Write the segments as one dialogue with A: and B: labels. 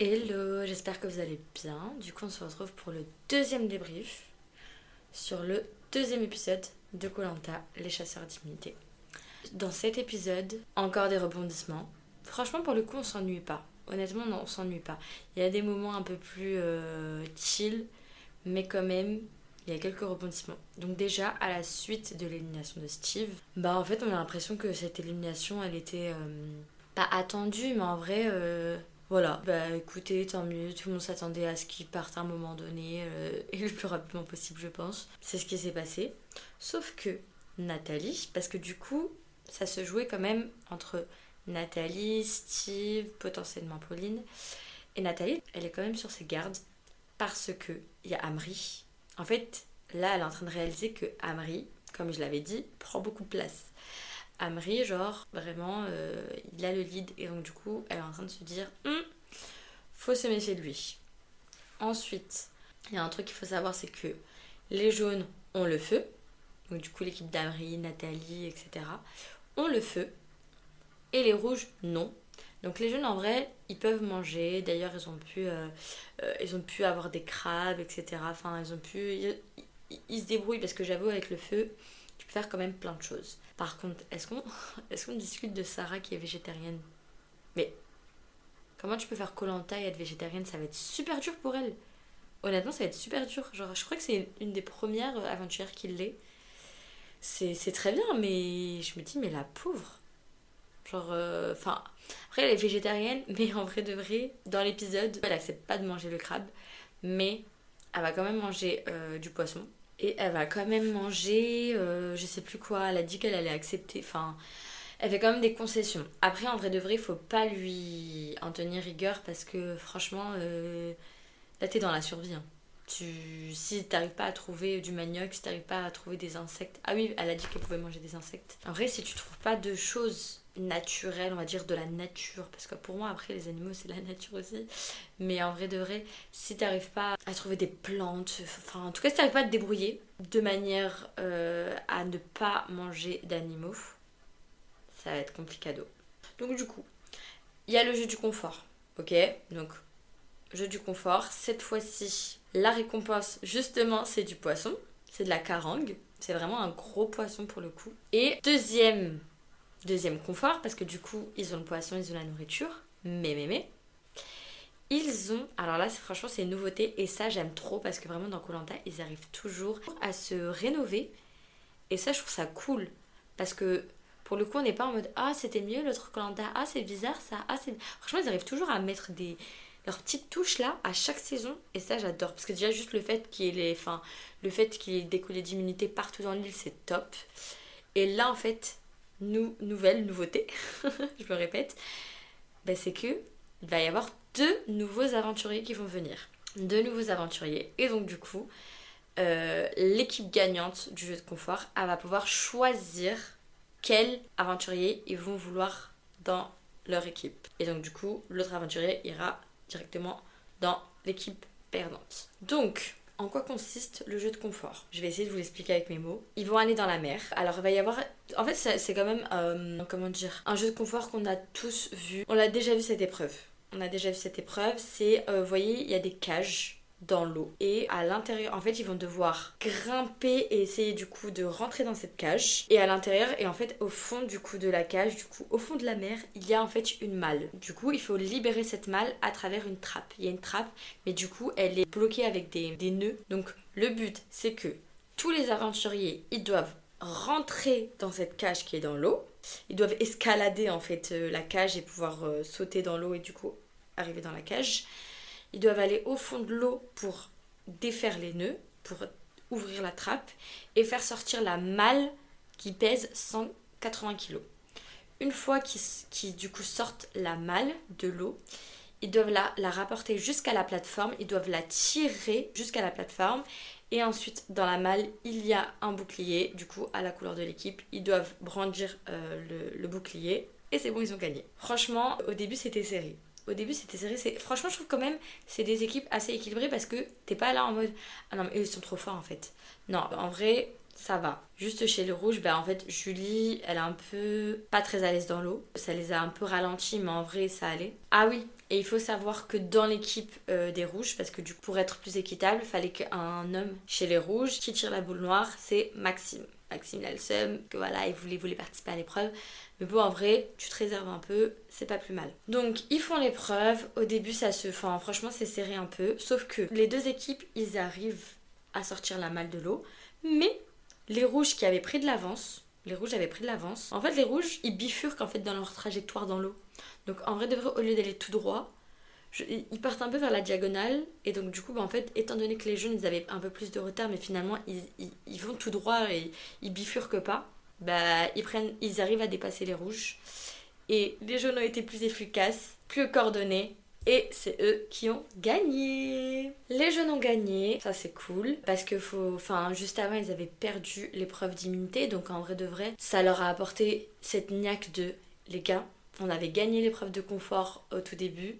A: Hello, j'espère que vous allez bien. Du coup, on se retrouve pour le deuxième débrief sur le deuxième épisode de Colanta, les chasseurs d'immunité. Dans cet épisode, encore des rebondissements. Franchement, pour le coup, on s'ennuie pas. Honnêtement, non, on s'ennuie pas. Il y a des moments un peu plus euh, chill, mais quand même, il y a quelques rebondissements. Donc déjà, à la suite de l'élimination de Steve, bah en fait, on a l'impression que cette élimination, elle était euh, pas attendue, mais en vrai, euh, voilà. Bah écoutez, tant mieux, tout le monde s'attendait à ce qu'il parte à un moment donné, euh, et le plus rapidement possible, je pense. C'est ce qui s'est passé. Sauf que Nathalie, parce que du coup, ça se jouait quand même entre Nathalie, Steve, potentiellement Pauline. Et Nathalie, elle est quand même sur ses gardes parce que il y a Amri. En fait, là, elle est en train de réaliser que Amri, comme je l'avais dit, prend beaucoup de place. Amri, genre, vraiment, euh, il a le lead et donc du coup, elle est en train de se dire, Hum, faut se méfier de lui. Ensuite, il y a un truc qu'il faut savoir, c'est que les jaunes ont le feu. Donc du coup, l'équipe d'Amri, Nathalie, etc. ont le feu. Et les rouges, non. Donc les jeunes, en vrai, ils peuvent manger. D'ailleurs, ils ont pu, euh, euh, ils ont pu avoir des crabes, etc. Enfin, ils ont pu, ils, ils- se débrouillent parce que j'avoue avec le feu, tu peux faire quand même plein de choses. Par contre, est-ce qu'on, est-ce qu'on discute de Sarah qui est végétarienne? Mais comment tu peux faire Colanta et être végétarienne Ça va être super dur pour elle. Honnêtement, ça va être super dur. Genre, je crois que c'est une des premières euh, aventurières qui l'est. C'est, c'est très bien, mais je me dis, mais la pauvre. Genre, euh, enfin, après, elle est végétarienne, mais en vrai de vrai, dans l'épisode, elle accepte pas de manger le crabe, mais elle va quand même manger euh, du poisson. Et elle va quand même manger, euh, je sais plus quoi, elle a dit qu'elle allait accepter, enfin, elle fait quand même des concessions. Après, en vrai de vrai, il faut pas lui en tenir rigueur parce que franchement, euh, là, t'es dans la survie. hein. Tu, si t'arrives pas à trouver du manioc, si t'arrives pas à trouver des insectes. Ah oui, elle a dit qu'elle pouvait manger des insectes. En vrai, si tu trouves pas de choses naturelles, on va dire de la nature, parce que pour moi, après, les animaux, c'est la nature aussi. Mais en vrai de vrai, si t'arrives pas à trouver des plantes, enfin, en tout cas, si t'arrives pas à te débrouiller de manière euh, à ne pas manger d'animaux, ça va être complicado. Donc, du coup, il y a le jeu du confort. Ok? Donc, jeu du confort. Cette fois-ci, la récompense, justement, c'est du poisson. C'est de la carangue. C'est vraiment un gros poisson pour le coup. Et deuxième, deuxième confort, parce que du coup, ils ont le poisson, ils ont la nourriture. Mais, mais, mais. Ils ont, alors là franchement c'est une nouveauté et ça j'aime trop parce que vraiment dans Colanta ils arrivent toujours à se rénover et ça je trouve ça cool parce que pour le coup on n'est pas en mode ah c'était mieux l'autre Colanta, ah c'est bizarre ça, ah c'est... Franchement ils arrivent toujours à mettre des, leurs petites touches là à chaque saison et ça j'adore. Parce que déjà juste le fait qu'il les enfin le fait qu'il ait des d'immunité partout dans l'île c'est top. Et là en fait nou- nouvelle nouveauté je me répète ben, c'est que il va y avoir deux nouveaux aventuriers qui vont venir. Deux nouveaux aventuriers. Et donc du coup euh, l'équipe gagnante du jeu de confort elle va pouvoir choisir quel aventurier ils vont vouloir dans leur équipe et donc du coup l'autre aventurier ira directement dans l'équipe perdante. Donc, en quoi consiste le jeu de confort? Je vais essayer de vous l'expliquer avec mes mots. Ils vont aller dans la mer. Alors, il va y avoir. En fait, c'est quand même. euh, comment dire Un jeu de confort qu'on a tous vu. On l'a déjà vu cette épreuve. On a déjà vu cette épreuve. C'est. euh, vous voyez, il y a des cages dans l'eau. Et à l'intérieur en fait ils vont devoir grimper et essayer du coup de rentrer dans cette cage. Et à l'intérieur et en fait au fond du coup de la cage du coup au fond de la mer il y a en fait une malle. Du coup il faut libérer cette malle à travers une trappe. Il y a une trappe mais du coup elle est bloquée avec des, nœuds. Donc le but c'est que tous les aventuriers ils doivent rentrer dans cette cage qui est dans l'eau. Ils doivent escalader en fait euh, la cage et pouvoir euh, sauter dans l'eau et du coup arriver dans la cage ils doivent aller au fond de l'eau pour défaire les nœuds, pour ouvrir la trappe et faire sortir la malle qui pèse 180 kg. Une fois qu'ils du coup sortent la malle de l'eau, ils doivent la, la rapporter jusqu'à la plateforme, ils doivent la tirer jusqu'à la plateforme et ensuite dans la malle il y a un bouclier, du coup à la couleur de l'équipe, ils doivent brandir euh, le, le bouclier et c'est bon ils ont gagné. Franchement au début c'était serré au début c'était serré c'est franchement je trouve quand même c'est des équipes assez équilibrées parce que t'es pas là en mode ah non mais ils sont trop forts en fait non en vrai ça va. Juste chez les rouges, ben en fait, Julie, elle est un peu pas très à l'aise dans l'eau. Ça les a un peu ralentis, mais en vrai, ça allait. Ah oui, et il faut savoir que dans l'équipe euh, des rouges, parce que du coup, pour être plus équitable, il fallait qu'un homme chez les rouges qui tire la boule noire, c'est Maxime. Maxime il le que voilà, il voulait, participer à l'épreuve. Mais bon, en vrai, tu te réserves un peu, c'est pas plus mal. Donc, ils font l'épreuve. Au début, ça se. Enfin, franchement, c'est serré un peu. Sauf que les deux équipes, ils arrivent à sortir la malle de l'eau. Mais les rouges qui avaient pris de l'avance, les rouges avaient pris de l'avance. En fait, les rouges, ils bifurquent en fait dans leur trajectoire dans l'eau. Donc, en vrai, vrai, au lieu d'aller tout droit, ils partent un peu vers la diagonale. Et donc, du coup, bah, en fait, étant donné que les jaunes, ils avaient un peu plus de retard, mais finalement, ils, vont tout droit et ils bifurquent pas, bah, ils, prennent, ils arrivent à dépasser les rouges. Et les jaunes ont été plus efficaces, plus coordonnés, et c'est eux qui ont gagné. Les jeunes ont gagné, ça c'est cool parce que faut, enfin juste avant ils avaient perdu l'épreuve d'immunité, donc en vrai de vrai, ça leur a apporté cette niaque de les gars, on avait gagné l'épreuve de confort au tout début,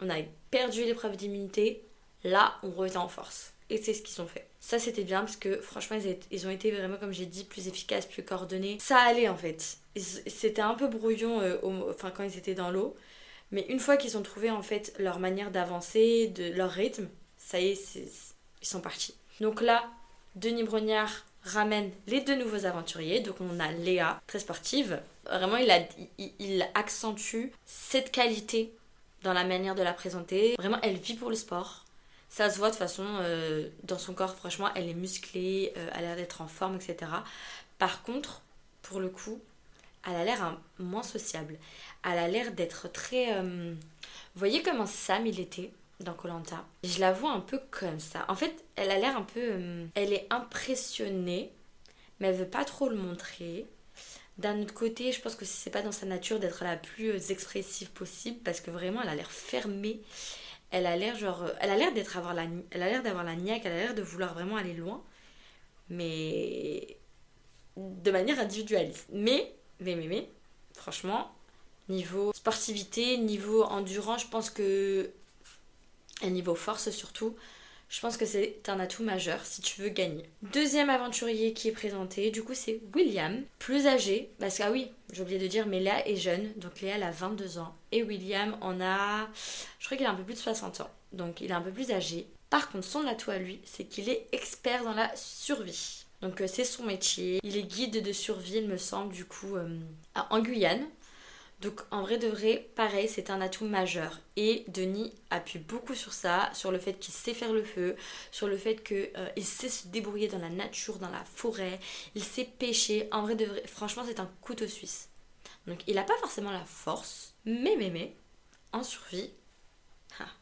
A: on a perdu l'épreuve d'immunité, là on revient en force. Et c'est ce qu'ils ont fait. Ça c'était bien parce que franchement ils, ont été vraiment comme j'ai dit plus efficaces, plus coordonnés. Ça allait en fait. C'était un peu brouillon euh, enfin, quand ils étaient dans l'eau. Mais une fois qu'ils ont trouvé en fait leur manière d'avancer, de leur rythme, ça y est, ils sont partis. Donc là, Denis Brognard ramène les deux nouveaux aventuriers. Donc on a Léa, très sportive. Vraiment, il, accentue cette qualité dans la manière de la présenter. Vraiment, elle vit pour le sport. Ça se voit de façon euh, dans son corps, franchement, elle est musclée, euh, elle a l'air d'être en forme, etc. Par contre, pour le coup, elle a l'air moins sociable. Elle a l'air d'être très. Euh, vous voyez comment Sam il était dans Colanta Je la vois un peu comme ça. En fait, elle a l'air un peu. Elle est impressionnée, mais elle veut pas trop le montrer. D'un autre côté, je pense que c'est pas dans sa nature d'être la plus euh, expressive possible parce que vraiment, elle a l'air fermée. Elle a l'air genre, elle a l'air d'être avoir la, elle a l'air d'avoir la niaque. Elle a l'air de vouloir vraiment aller loin, mais de manière individualiste. Mais mais, mais, mais, franchement, niveau sportivité, niveau endurance, je pense que. Et niveau force surtout, je pense que c'est un atout majeur si tu veux gagner. Deuxième aventurier qui est présenté, du coup, c'est William, plus âgé. Parce que, ah oui, j'ai oublié de dire, mais Léa est jeune. Donc Léa, elle a 22 ans. Et William en a. Je crois qu'il a un peu plus de 60 ans. Donc il est un peu plus âgé. Par contre, son atout à lui, c'est qu'il est expert dans la survie. Donc euh, c'est son métier. Il est guide de survie, il me semble, du coup, euh, en Guyane. Donc en vrai de vrai, pareil, c'est un atout majeur. Et Denis appuie beaucoup sur ça, sur le fait qu'il sait faire le feu, sur le fait qu'il euh, sait se débrouiller dans la nature, dans la forêt, il sait pêcher. En vrai de vrai, franchement, c'est un couteau suisse. Donc il n'a pas forcément la force, mais mais en survie,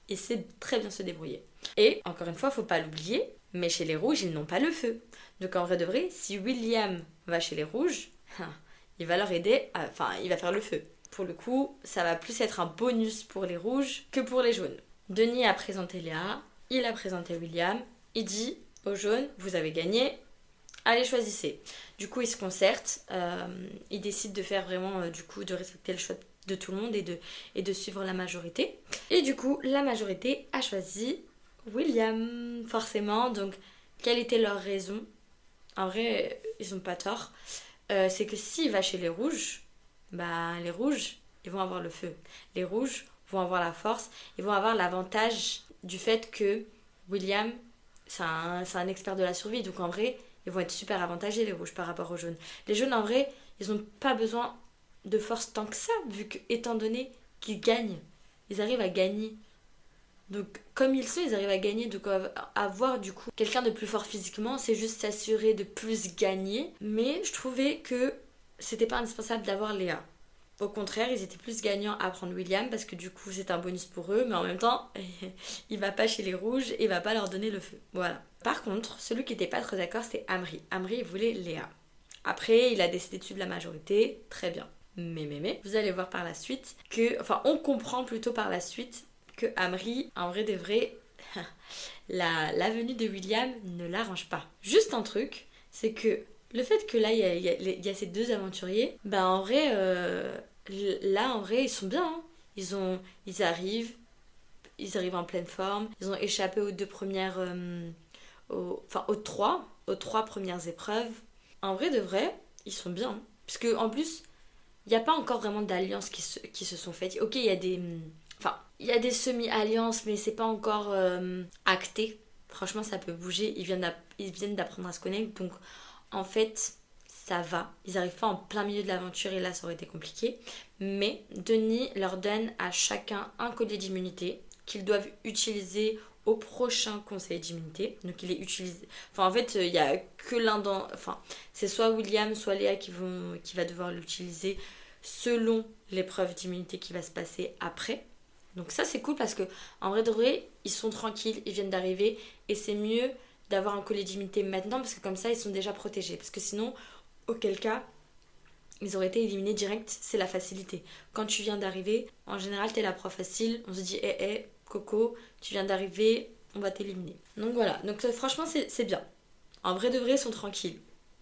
A: il sait très bien se débrouiller. Et encore une fois, faut pas l'oublier, mais chez les rouges, ils n'ont pas le feu. Donc en vrai de vrai, si William va chez les rouges, hein, il va leur aider, enfin il va faire le feu. Pour le coup, ça va plus être un bonus pour les rouges que pour les jaunes. Denis a présenté Léa, il a présenté William, il dit aux jaunes, vous avez gagné, allez choisissez. Du coup, ils se concertent, euh, ils décident de faire vraiment, euh, du coup, de respecter le choix de tout le monde et de, et de suivre la majorité. Et du coup, la majorité a choisi William, forcément. Donc, quelle était leur raison? En vrai, ils ont pas tort. Euh, c'est que s'il va chez les rouges, bah les rouges, ils vont avoir le feu. Les rouges vont avoir la force, ils vont avoir l'avantage du fait que William, c'est un, un, expert de la survie. Donc en vrai, ils vont être super avantagés les rouges par rapport aux jaunes. Les jaunes, en vrai, ils n'ont pas besoin de force tant que ça, vu que, étant donné qu'ils gagnent, ils arrivent à gagner. Donc, comme ils sont, ils arrivent à gagner. Donc, avoir du coup quelqu'un de plus fort physiquement, c'est juste s'assurer de plus gagner. Mais je trouvais que c'était pas indispensable d'avoir Léa. Au contraire, ils étaient plus gagnants à prendre William parce que du coup c'est un bonus pour eux, mais en même temps, il va pas chez les rouges et va pas leur donner le feu. Voilà. Par contre, celui qui était pas très d'accord, c'était Amri. Amri voulait Léa. Après, il a décidé de suivre la majorité, très bien. Mais, mais, mais, vous allez voir par la suite que, enfin, on comprend plutôt par la suite que Amri, en vrai des vrais, la, la venue de William ne l'arrange pas. Juste un truc, c'est que le fait que là, il y a, ces deux aventuriers, ben en vrai, euh, là, en vrai, ils sont bien. Hein. Ils, ont, ils arrivent, ils arrivent en pleine forme. Ils ont échappé aux deux premières, euh, enfin aux trois, aux trois premières épreuves, en vrai de vrai, ils sont bien. Parce que en plus, il n'y a pas encore vraiment d'alliances qui se, qui se sont faites. Ok, il y a des. Enfin, il y a des semi-alliances, mais c'est pas encore euh, acté. Franchement, ça peut bouger. Ils viennent d'apprendre à se connaître. Donc, en fait, ça va. Ils n'arrivent pas en plein milieu de l'aventure et là, ça aurait été compliqué. Mais Denis leur donne à chacun un collier d'immunité qu'ils doivent utiliser au prochain conseil d'immunité. Donc il est utilisé. Enfin en fait, il n'y a que l'un dans. Enfin, c'est soit William, soit Léa qui, vont... qui va devoir l'utiliser selon l'épreuve d'immunité qui va se passer après. Donc ça c'est cool parce que en vrai de vrai, ils sont tranquilles, ils viennent d'arriver et c'est mieux d'avoir un collier d'immunité maintenant parce que comme ça ils sont déjà protégés. Parce que sinon, auquel cas, ils auraient été éliminés direct, c'est la facilité. Quand tu viens d'arriver, en général t'es la proie facile, on se dit hé hé, Coco, tu viens d'arriver, on va t'éliminer. Donc voilà, donc franchement c'est bien. En vrai de vrai, ils sont tranquilles.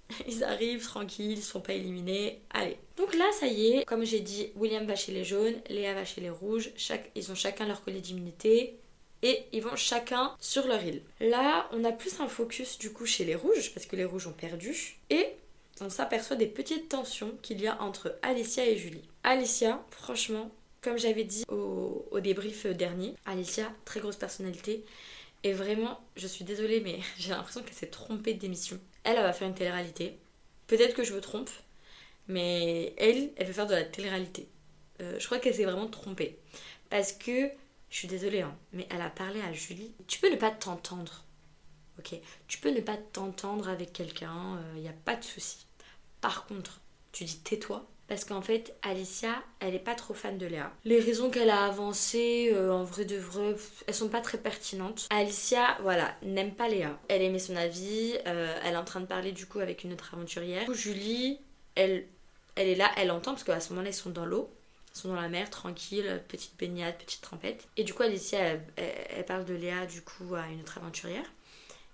A: Ils arrivent tranquilles, ils sont pas éliminés. Allez. Donc là, ça y est, comme j'ai dit, William va chez les jaunes, Léa va chez les rouges. Ils ont chacun leur collier d'immunité. Et ils vont chacun sur leur île. Là, on a plus un focus du coup chez les rouges, parce que les rouges ont perdu. Et on s'aperçoit des petites tensions qu'il y a entre Alicia et Julie. Alicia, franchement, comme j'avais dit au, débrief dernier, Alicia, très grosse personnalité. Et vraiment, je suis désolée, mais j'ai l'impression qu'elle s'est trompée d'émission. Elle, elle va faire une télé-réalité. Peut-être que je me trompe, mais elle, elle veut faire de la télé-réalité. Euh, je crois qu'elle s'est vraiment trompée. Parce que, je suis désolée, hein, mais elle a parlé à Julie. Tu peux ne pas t'entendre. Ok? Tu peux ne pas t'entendre avec quelqu'un, il euh, n'y a pas de souci. Par contre, tu dis tais-toi parce qu'en fait, Alicia, elle est pas trop fan de Léa. Les raisons qu'elle a avancées, euh, en vrai de vrai, elles sont pas très pertinentes. Alicia, voilà, n'aime pas Léa. Elle aimait son avis, euh, elle est en train de parler du coup avec une autre aventurière. Julie, elle, elle est là, elle entend, parce qu'à ce moment-là, ils sont dans l'eau. Sont dans la mer, tranquille, petite baignade, petite trempette. Et du coup, Alicia, elle, parle de Léa, du coup, à une autre aventurière.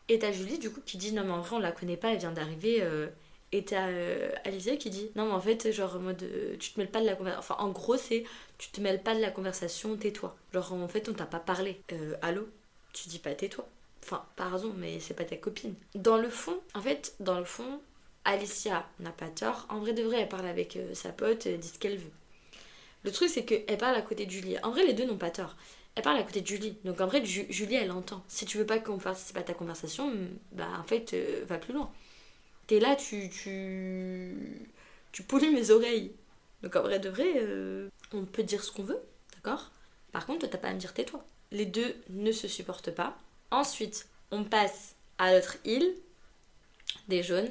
A: Et t'as Julie, du coup, qui dit Non, mais en vrai, on la connaît pas, elle vient d'arriver. Euh, et t'as euh, Alicia qui dit Non, mais en fait, genre, en mode, euh, tu te mêles pas de la conversation. Enfin, en gros, c'est tu te mêles pas de la conversation, tais-toi. Genre, en fait, on t'a pas parlé. Euh, allô? Tu dis pas tais-toi. Enfin, pardon, mais c'est pas ta copine. Dans le fond, en fait, dans le fond, Alicia n'a pas tort. En vrai de vrai, elle parle avec sa pote, dit ce qu'elle veut. Le truc, c'est qu'elle parle à côté de Julie. En vrai, les deux n'ont pas tort. Elle parle à côté de Julie. Donc en vrai, Julie, elle entend. Si tu veux pas qu'on fasse, pas ta conversation, bah en fait, va plus loin t'es là, tu, tu, tu polis mes oreilles. Donc en vrai de vrai, euh, on peut dire ce qu'on veut, d'accord? Par contre, t'as pas à me dire tais-toi. Les deux ne se supportent pas. Ensuite, on passe à l'autre île des jaunes.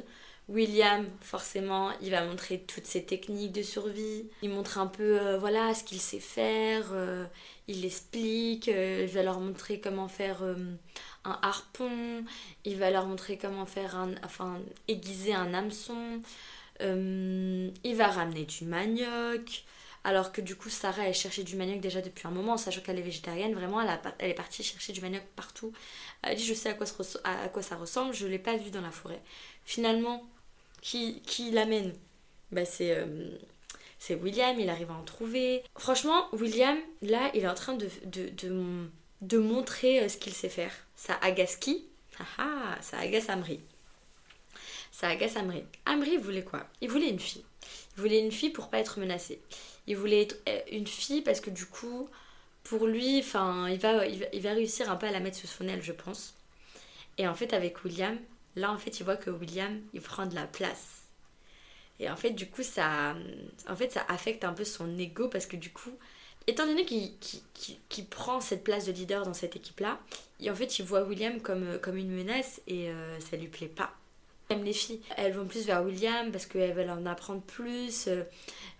A: William, forcément, il va montrer toutes ses techniques de survie. Il montre un peu, euh, voilà, ce qu'il sait faire. Euh, il explique. il va leur montrer comment faire un harpon, il va leur montrer comment faire un, enfin, aiguiser un hameçon, euh, il va ramener du manioc. Alors que du coup, Sarah, elle cherchait du manioc déjà depuis un moment, sachant qu'elle est végétarienne. Vraiment, elle, elle, est partie chercher du manioc partout. Elle dit Je sais à quoi, à quoi ça ressemble, je ne l'ai pas vu dans la forêt. Finalement, qui, l'amène bah, C'est. Euh, William, il arrive à en trouver. Franchement, William, là, il est en train de, de, de, de montrer euh, ce qu'il sait faire. Ça agace qui? Ah, ah, ça agace Amri. Ça agace Amri. Amri voulait quoi? Il voulait une fille. Il voulait une fille pour pas être menacé. Il voulait euh, une fille parce que du coup, pour lui, enfin, il va, il va, réussir un peu à la mettre sous son aile, je pense. Et en fait, avec William, là, en fait, il voit que William, il prend de la place. Et en fait, du coup, ça, en fait, ça affecte un peu son ego parce que du coup, étant donné qu'il prend cette place de leader dans cette équipe-là, en fait, il voit William comme, euh, comme une menace et euh, ça lui plaît pas. Même les filles, elles vont plus vers William parce qu'elles veulent en apprendre plus. Euh,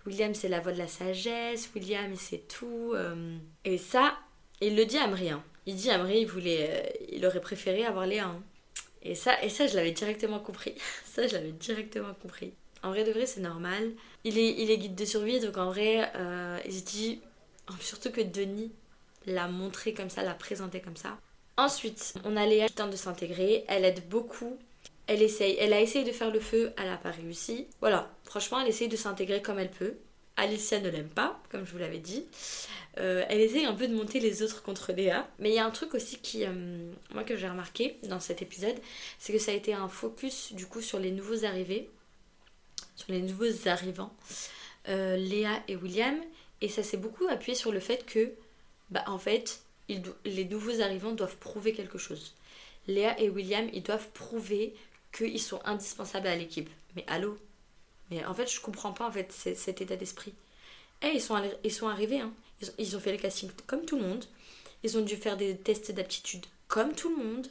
A: William, c'est la voix de la sagesse. William, c'est tout. Et ça, il le dit à Amri. Hein. Il dit à Amri, il, voulait, il aurait préféré avoir Léa. Hein. Et ça, et ça, je l'avais directement compris. ça, je l'avais directement compris. En vrai de vrai, c'est normal. Il est, il guide de survie, donc en vrai, il se dit Surtout que Denis l'a montré comme ça, l'a présenté comme ça. Ensuite, on a Léa qui tente de s'intégrer. Elle aide beaucoup. Elle essaye. Elle a essayé de faire le feu, elle n'a pas réussi. Voilà, franchement, elle essaye de s'intégrer comme elle peut. Alicia ne l'aime pas, comme je vous l'avais dit. Euh, elle essaye un peu de monter les autres contre Léa. Mais il y a un truc aussi qui, euh, moi que j'ai remarqué dans cet épisode, c'est que ça a été un focus du coup sur les nouveaux arrivés, sur les nouveaux arrivants, euh, Léa et William. Et ça s'est beaucoup appuyé sur le fait que, bah en fait, les nouveaux arrivants doivent prouver quelque chose. Léa et William, ils doivent prouver qu'ils sont indispensables à l'équipe. Mais allô? Mais en fait, je comprends pas en fait cet état d'esprit. Eh, ils, sont, ils sont arrivés, hein. ils, ont, fait le casting comme tout le monde. Ils ont dû faire des tests d'aptitude comme tout le monde.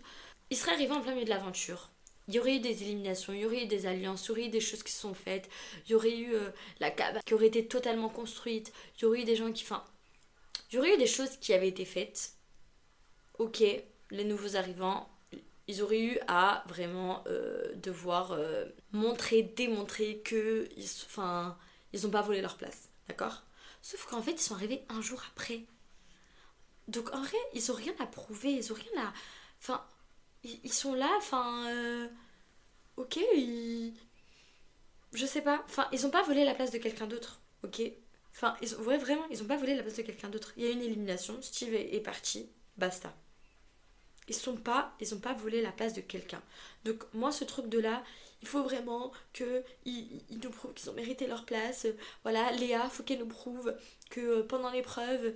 A: Ils seraient arrivés en plein milieu de l'aventure. Il y aurait eu des éliminations, il y aurait eu des alliances, il y aurait eu des choses qui se sont faites, il y aurait eu euh, la cabane qui aurait été totalement construite, il y aurait eu des gens qui. Enfin, il y aurait eu des choses qui avaient été faites. Ok, les nouveaux arrivants, ils auraient eu à vraiment euh, devoir euh, montrer, démontrer que ils, enfin, ils n'ont pas volé leur place. D'accord? Sauf qu'en fait, ils sont arrivés un jour après. Donc en vrai, ils ont rien à prouver, ils ont rien à. Enfin, ils, sont là, enfin. Euh, ok, ils. Je sais pas. Enfin, ils ont pas volé la place de quelqu'un d'autre. Ok? Enfin, ils ont, vraiment, ils ont pas volé la place de quelqu'un d'autre. Il y a une élimination, Steve est parti, basta ils sont pas ils ont pas volé la place de quelqu'un. Donc moi ce truc de là il faut vraiment que ils, nous prouvent qu'ils ont mérité leur place. Voilà Léa faut qu'elle nous prouve que euh, pendant l'épreuve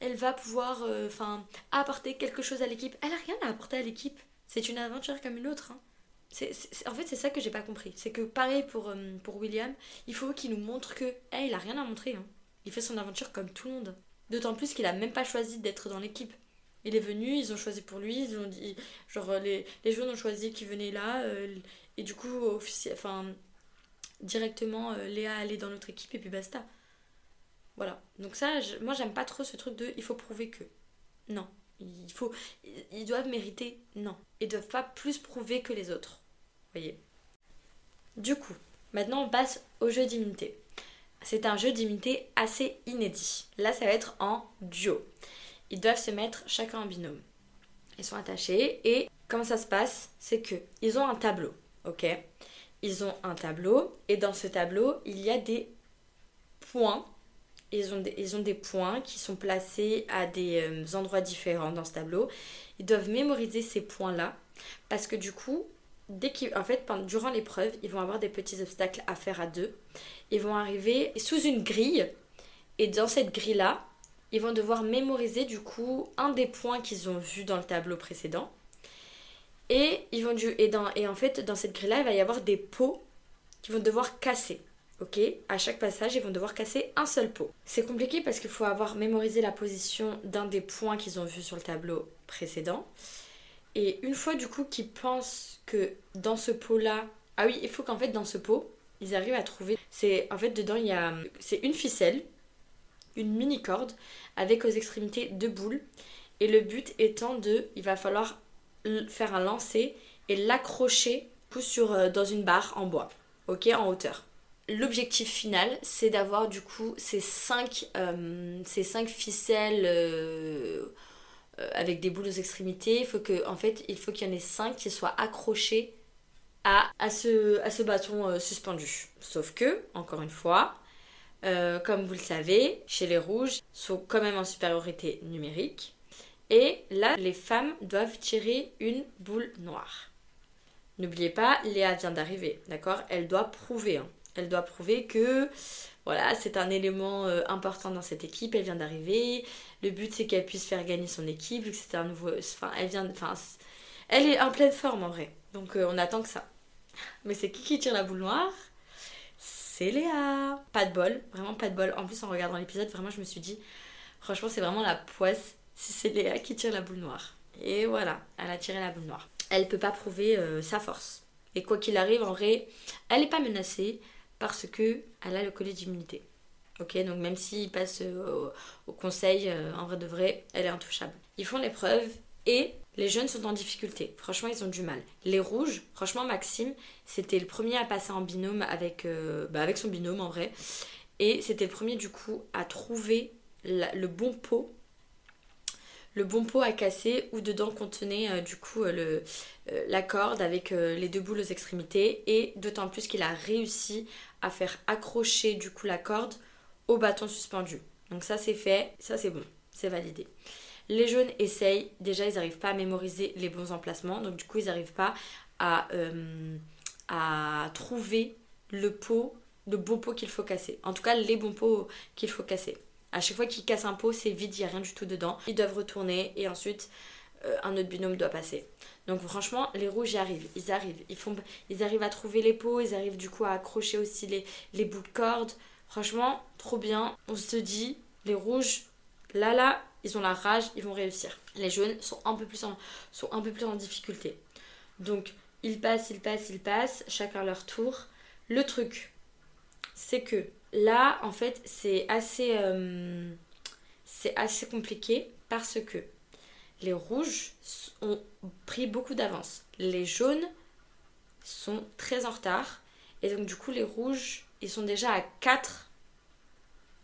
A: elle, va pouvoir euh, enfin apporter quelque chose à l'équipe. Elle a rien à apporter à l'équipe. C'est une aventure comme une autre hein. en fait c'est ça que j'ai pas compris. C'est que pareil pour, euh, pour William il faut qu'il nous montre que il a rien à montrer hein. il fait son aventure comme tout le monde. D'autant plus qu'il a même pas choisi d'être dans l'équipe il est venu, ils ont choisi pour lui, ils ont dit, genre les, les jeunes ont choisi qu'il venait là, euh, et du coup, officiel, enfin, directement, euh, Léa allait dans notre équipe et puis basta. Voilà. Donc ça, moi j'aime pas trop ce truc de il faut prouver que. Non. Il faut, ils doivent mériter, non. Ils doivent pas plus prouver que les autres. Voyez. Du coup, maintenant on passe au jeu d'immunité. C'est un jeu d'immunité assez inédit. Là, ça va être en duo ils doivent se mettre chacun en binôme. Ils sont attachés et comment ça se passe? C'est que ils ont un tableau, ok? Ils ont un tableau et dans ce tableau il y a des points. Ils ont des, ils ont des points qui sont placés à des euh, endroits différents dans ce tableau. Ils doivent mémoriser ces points-là parce que du coup, dès en fait, pendant, durant l'épreuve, ils vont avoir des petits obstacles à faire à deux. Ils vont arriver sous une grille et dans cette grille-là, ils vont devoir mémoriser du coup un des points qu'ils ont vus dans le tableau précédent. Et, ils vont du, et, dans, et en fait, dans cette grille-là, il va y avoir des pots qu'ils vont devoir casser. Ok? À chaque passage, ils vont devoir casser un seul pot. C'est compliqué parce qu'il faut avoir mémorisé la position d'un des points qu'ils ont vus sur le tableau précédent. Et une fois du coup qu'ils pensent que dans ce pot-là... Ah oui, il faut qu'en fait dans ce pot, ils arrivent à trouver... C'est En fait, dedans, il y a... C'est une ficelle une mini corde avec aux extrémités deux boules. Et le but étant de, il va falloir faire un lancer et l'accrocher sur, euh, dans une barre en bois, ok, en hauteur. L'objectif final, c'est d'avoir du coup ces cinq, euh, ces cinq ficelles euh, avec des boules aux extrémités. Il faut que, en fait, il faut qu'il y en ait cinq qui soient accrochés à, à, ce, à ce bâton suspendu. Sauf que, encore une fois, euh, comme vous le savez, chez les rouges, sont quand même en supériorité numérique. Et là, les femmes doivent tirer une boule noire. N'oubliez pas, Léa vient d'arriver, d'accord? Elle doit prouver. Hein. Elle doit prouver que voilà, c'est un élément euh, important dans cette équipe. Elle vient d'arriver. Le but, c'est qu'elle puisse faire gagner son équipe, vu que c'est un nouveau. Enfin, elle vient. Enfin, elle est en pleine forme en vrai. Donc, euh, on attend que ça. Mais c'est qui qui tire la boule noire? C'est Léa. Pas de bol, vraiment pas de bol. En plus, en regardant l'épisode, vraiment, je me suis dit, franchement, c'est vraiment la poisse si c'est Léa qui tire la boule noire. Et voilà, elle a tiré la boule noire. Elle peut pas prouver euh, sa force. Et quoi qu'il arrive, en vrai, elle n'est pas menacée parce que elle a le collier d'immunité. Ok, donc même s'il passe euh, au, conseil, euh, en vrai de vrai, elle est intouchable. Ils font l'épreuve et les jeunes sont en difficulté. Franchement, ils ont du mal. Les rouges, franchement, Maxime, c'était le premier à passer en binôme avec, euh, bah, son binôme en vrai. Et c'était le premier du coup à trouver le bon pot. Le bon pot à casser où dedans contenait euh, du coup euh, la corde avec les deux boules aux extrémités. Et d'autant plus qu'il a réussi à faire accrocher du coup la corde au bâton suspendu. Donc ça c'est fait, ça c'est bon, c'est validé. Les jaunes essayent, déjà ils n'arrivent pas à mémoriser les bons emplacements, donc du coup ils n'arrivent pas à, euh, à trouver le pot, le bon pot qu'il faut casser. En tout cas les bons pots qu'il faut casser. À chaque fois qu'ils cassent un pot, c'est vide, il n'y a rien du tout dedans. Ils doivent retourner et ensuite euh, un autre binôme doit passer. Donc franchement, les rouges y arrivent, ils arrivent, ils, font, ils arrivent à trouver les pots, ils arrivent du coup à accrocher aussi les, les bouts de corde. Franchement, trop bien. On se dit, les rouges, là là, ils ont la rage, ils vont réussir. Les jaunes sont un peu plus en, difficulté. Donc ils passent, ils passent, ils passent, chacun leur tour. Le truc, c'est que là, en fait, c'est assez, euh, c'est assez compliqué parce que les rouges ont pris beaucoup d'avance. Les jaunes sont très en retard. Et donc, du coup, les rouges, ils sont déjà à 4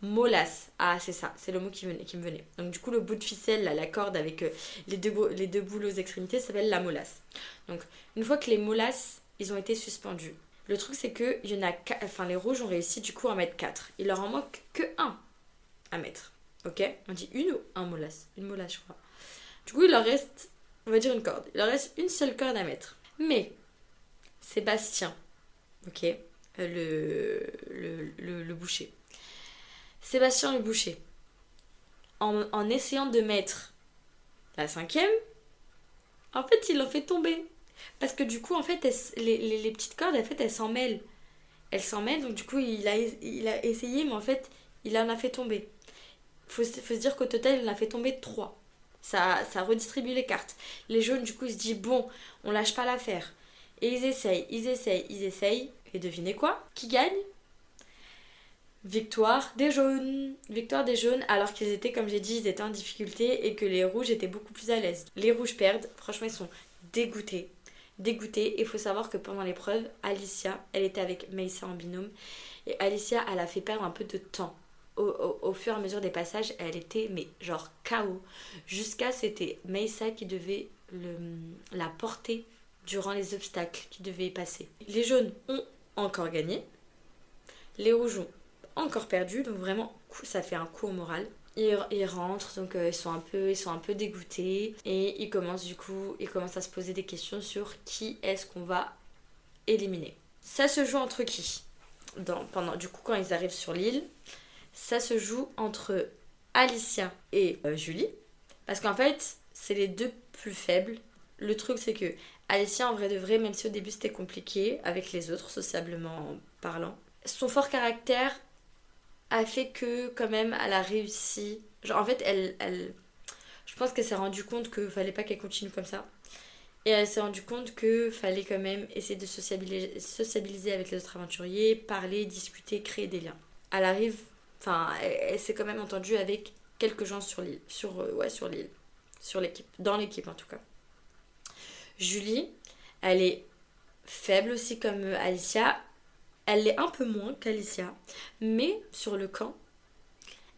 A: molasses. Ah, c'est ça, c'est le mot qui me venait. Donc, du coup, le bout de ficelle, la corde avec euh, les, deux, les deux boules aux extrémités, s'appelle la molasse. Donc, une fois que les molasses, ils ont été suspendus, le truc, c'est que y en a enfin, les rouges ont réussi du coup à mettre 4. Il leur en manque que 1 à mettre. Ok? On dit une ou un molasse? Une molasse, je crois. Du coup, il leur reste, on va dire une corde. Il leur reste une seule corde à mettre. Mais, Sébastien, ok? Euh, le, le, le, boucher. Sébastien le boucher, en, en essayant de mettre la cinquième, en fait, il en fait tomber. Parce que du coup, en fait, les, les, petites cordes, en fait, elles s'en mêlent. Elles s'en mêlent, donc du coup, il a, il a essayé, mais en fait, il en a fait tomber. Faut, faut se dire qu'au total, il en a fait tomber trois. Ça, ça redistribue les cartes. Les jaunes, du coup, se disent, bon, on lâche pas l'affaire. Et ils essayent, ils essayent, ils essayent. Et devinez quoi? Qui gagne? Victoire des jaunes. Victoire des jaunes, alors qu'ils étaient, comme j'ai dit, ils étaient en difficulté et que les rouges étaient beaucoup plus à l'aise. Les rouges perdent. Franchement, ils sont dégoûtés dégoûtée. Il faut savoir que pendant l'épreuve, Alicia, elle était avec Maïssa en binôme. Et Alicia, elle a fait perdre un peu de temps. Au, fur et à mesure des passages, elle était, mais genre chaos. Jusqu'à c'était Maïssa qui devait le, la porter durant les obstacles qui devaient y passer. Les jaunes ont encore gagné. Les rouges ont encore perdu. Donc vraiment, ça fait un coup au moral ils, rentrent, donc euh, ils, sont un peu, ils sont un peu dégoûtés. Et ils commencent du coup, ils commencent à se poser des questions sur qui est-ce qu'on va éliminer. Ça se joue entre qui? Dans, pendant, Du coup, quand ils arrivent sur l'île, ça se joue entre Alicia et euh, Julie. Parce qu'en fait, c'est les deux plus faibles. Le truc, c'est que Alicia, en vrai de vrai, même si au début c'était compliqué avec les autres, sociablement parlant, son fort caractère a fait que quand même elle a réussi. En fait elle, elle je pense qu'elle s'est rendue compte qu'il fallait pas qu'elle continue comme ça. Et elle s'est rendue compte que fallait quand même essayer de sociabiliser, sociabiliser avec les autres aventuriers, parler, discuter, créer des liens. Elle arrive, enfin, elle, s'est quand même entendue avec quelques gens sur l'île, sur euh, ouais, sur l'île, sur l'équipe, dans l'équipe en tout cas. Julie, elle est faible aussi comme euh, Alicia, elle l'est un peu moins qu'Alicia, mais sur le camp,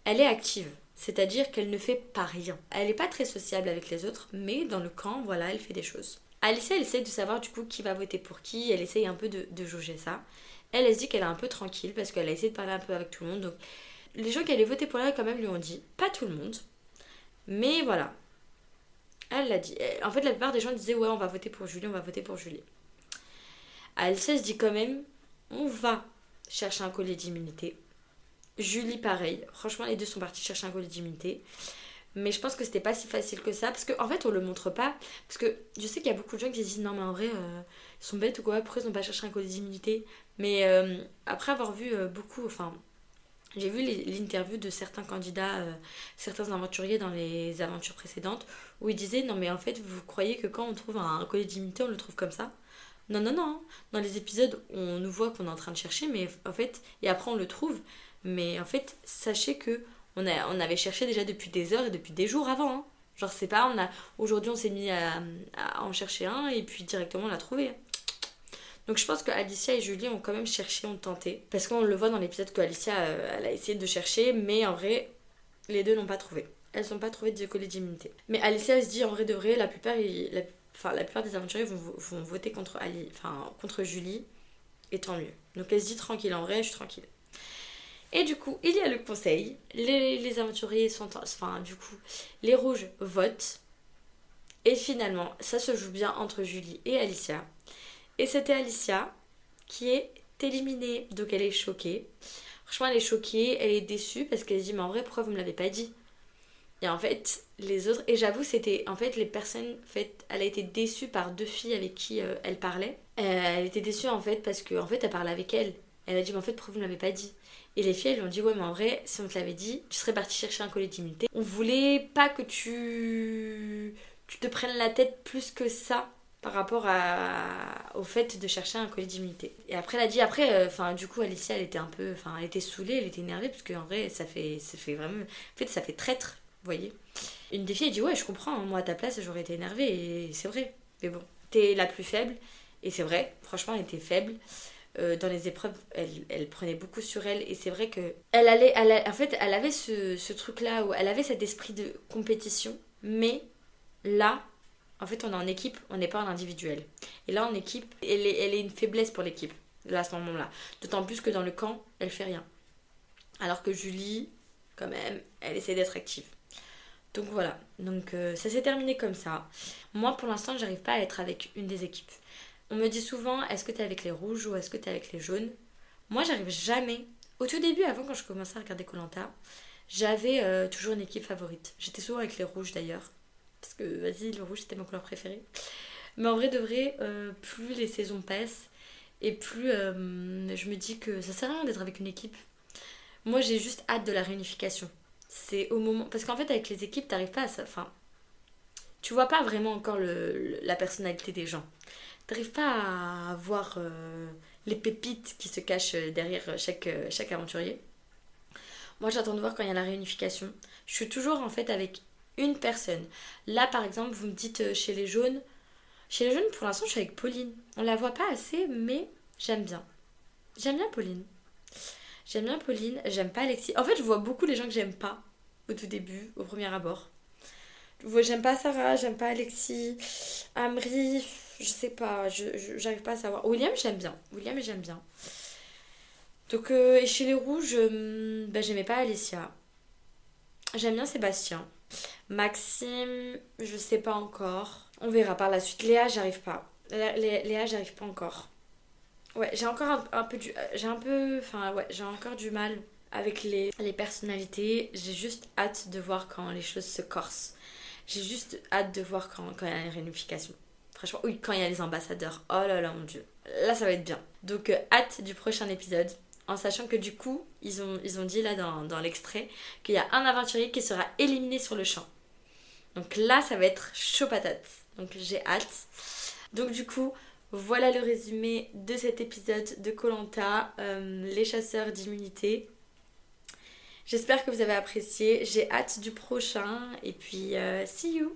A: elle est active. C'est-à-dire qu'elle ne fait pas rien. Elle n'est pas très sociable avec les autres, mais dans le camp, voilà, elle fait des choses. Alicia, elle essaie de savoir du coup qui va voter pour qui, elle essaye un peu de, jauger ça. Elle, elle se dit qu'elle est un peu tranquille parce qu'elle a essayé de parler un peu avec tout le monde. Donc, les gens qui allaient voter pour elle, quand même, lui ont dit, pas tout le monde, mais voilà. Elle l'a dit. En fait, la plupart des gens disaient, ouais, on va voter pour Julie, on va voter pour Julie. Alicia se dit quand même, on va chercher un collier d'immunité. Julie, pareil. Franchement, les deux sont partis chercher un collier d'immunité. Mais je pense que c'était pas si facile que ça. Parce qu'en en fait, on le montre pas. Parce que je sais qu'il y a beaucoup de gens qui disent non, mais en vrai, euh, ils sont bêtes ou quoi. Pourquoi ils n'ont pas cherché un collier d'immunité? Mais euh, après avoir vu euh, beaucoup. Enfin, j'ai vu l'interview de certains candidats, certains aventuriers dans les aventures précédentes, où ils disaient non, mais en fait, vous croyez que quand on trouve un collier d'immunité, on le trouve comme ça? Non, non, non. Dans les épisodes, on nous voit qu'on est en train de chercher, mais en fait, et après on le trouve. Mais en fait, sachez que on, a, on avait cherché déjà depuis des heures et depuis des jours avant. Hein. Genre, c'est pas, on a, aujourd'hui on s'est mis à, en chercher un et puis directement on l'a trouvé. Donc je pense que Alicia et Julie ont quand même cherché, ont tenté. Parce qu'on le voit dans l'épisode que Alicia, euh, elle a essayé de chercher, mais en vrai, les deux n'ont pas trouvé. Elles n'ont pas trouvé de d'immunité. Mais Alicia elle se dit en vrai de vrai, la plupart, enfin la plupart des aventuriers vont, voter contre Ali, enfin contre Julie, et tant mieux. Donc elle se dit tranquille, en vrai, je suis tranquille. Et du coup, il y a le conseil. Les, aventuriers sont. Enfin, du coup, les rouges votent. Et finalement, ça se joue bien entre Julie et Alicia. Et c'était Alicia qui est éliminée. Donc elle est choquée. Franchement, elle est choquée, elle est déçue parce qu'elle dit Mais en vrai, pourquoi vous me l'avez pas dit? Et en fait, les autres. Et j'avoue, c'était. En fait, les personnes. En fait, elle a été déçue par deux filles avec qui euh, elle parlait. Euh, elle était déçue en fait parce qu'en en fait, elle parlait avec elle. Elle a dit Mais en fait, pourquoi vous ne l'avez pas dit? Et les filles, elles lui ont dit Ouais, mais en vrai, si on te l'avait dit, tu serais partie chercher un collier d'immunité. On voulait pas que tu, tu te prennes la tête plus que ça par rapport à, au fait de chercher un collier d'immunité. Et après, elle a dit, après, euh, enfin, du coup, Alicia, elle était un peu, enfin, elle était saoulée, elle était énervée, parce qu'en vrai, ça fait, ça fait vraiment, en fait, ça fait traître, voyez. Une des filles, dit, ouais, je comprends, hein, moi, à ta place, j'aurais été énervée, et c'est vrai. Mais bon, t'es la plus faible, et c'est vrai, franchement, elle était faible. Euh, dans les épreuves, elle, prenait beaucoup sur elle, et c'est vrai que elle allait, en elle avait ce, truc-là où elle avait cet esprit de compétition, mais là, en fait, on est en équipe, on n'est pas en individuel. Et là, en équipe, elle est, elle est une faiblesse pour l'équipe, là, à ce moment-là. D'autant plus que dans le camp, elle fait rien. Alors que Julie, quand même, elle essaie d'être active. Donc voilà, donc euh, ça s'est terminé comme ça. Moi pour l'instant j'arrive pas à être avec une des équipes. On me dit souvent est-ce que t'es avec les rouges ou est-ce que t'es avec les jaunes? Moi j'arrive jamais. Au tout début, avant quand je commençais à regarder Colanta, j'avais euh, toujours une équipe favorite. J'étais souvent avec les rouges d'ailleurs. Parce que, vas-y, le rouge, c'était ma couleur préférée. Mais en vrai, de vrai, euh, plus les saisons passent et plus je me dis que ça sert à rien d'être avec une équipe. Moi, j'ai juste hâte de la réunification. C'est au moment. Parce qu'en fait, avec les équipes, t'arrives pas à ça. Enfin, tu vois pas vraiment encore le, la personnalité des gens. T'arrives pas à voir euh, les pépites qui se cachent derrière chaque, chaque aventurier. Moi, j'attends de voir quand il y a la réunification. Je suis toujours en fait avec une personne. Là, par exemple, vous me dites euh, chez les jaunes. Chez les jaunes, pour l'instant, je suis avec Pauline. On la voit pas assez, mais j'aime bien. J'aime bien Pauline. J'aime bien Pauline, j'aime pas Alexis. En fait, je vois beaucoup les gens que j'aime pas au tout début, au premier abord. J'aime pas Sarah, j'aime pas Alexis, Amri, je sais pas, je, j'arrive pas à savoir. William, j'aime bien. William, j'aime bien. Donc, euh, et chez les rouges, ben, j'aimais pas Alicia. J'aime bien Sébastien. Maxime, je sais pas encore. On verra par la suite. Léa, j'arrive pas. Léa, j'arrive pas encore. Ouais, j'ai encore un, peu du. J'ai un peu. Enfin, ouais, j'ai encore du mal avec les, les personnalités. J'ai juste hâte de voir quand les choses se corsent. J'ai juste hâte de voir quand, quand il y a une réunification. Franchement, oui, quand il y a les ambassadeurs. Oh là là, mon dieu. Là, ça va être bien. Donc, euh, hâte du prochain épisode en sachant que du coup, ils ont, ils ont dit là dans, dans l'extrait qu'il y a un aventurier qui sera éliminé sur le champ. Donc là, ça va être chaud patate. Donc j'ai hâte. Donc du coup, voilà le résumé de cet épisode de Colanta, euh, les chasseurs d'immunité. J'espère que vous avez apprécié. J'ai hâte du prochain. Et puis, euh, see you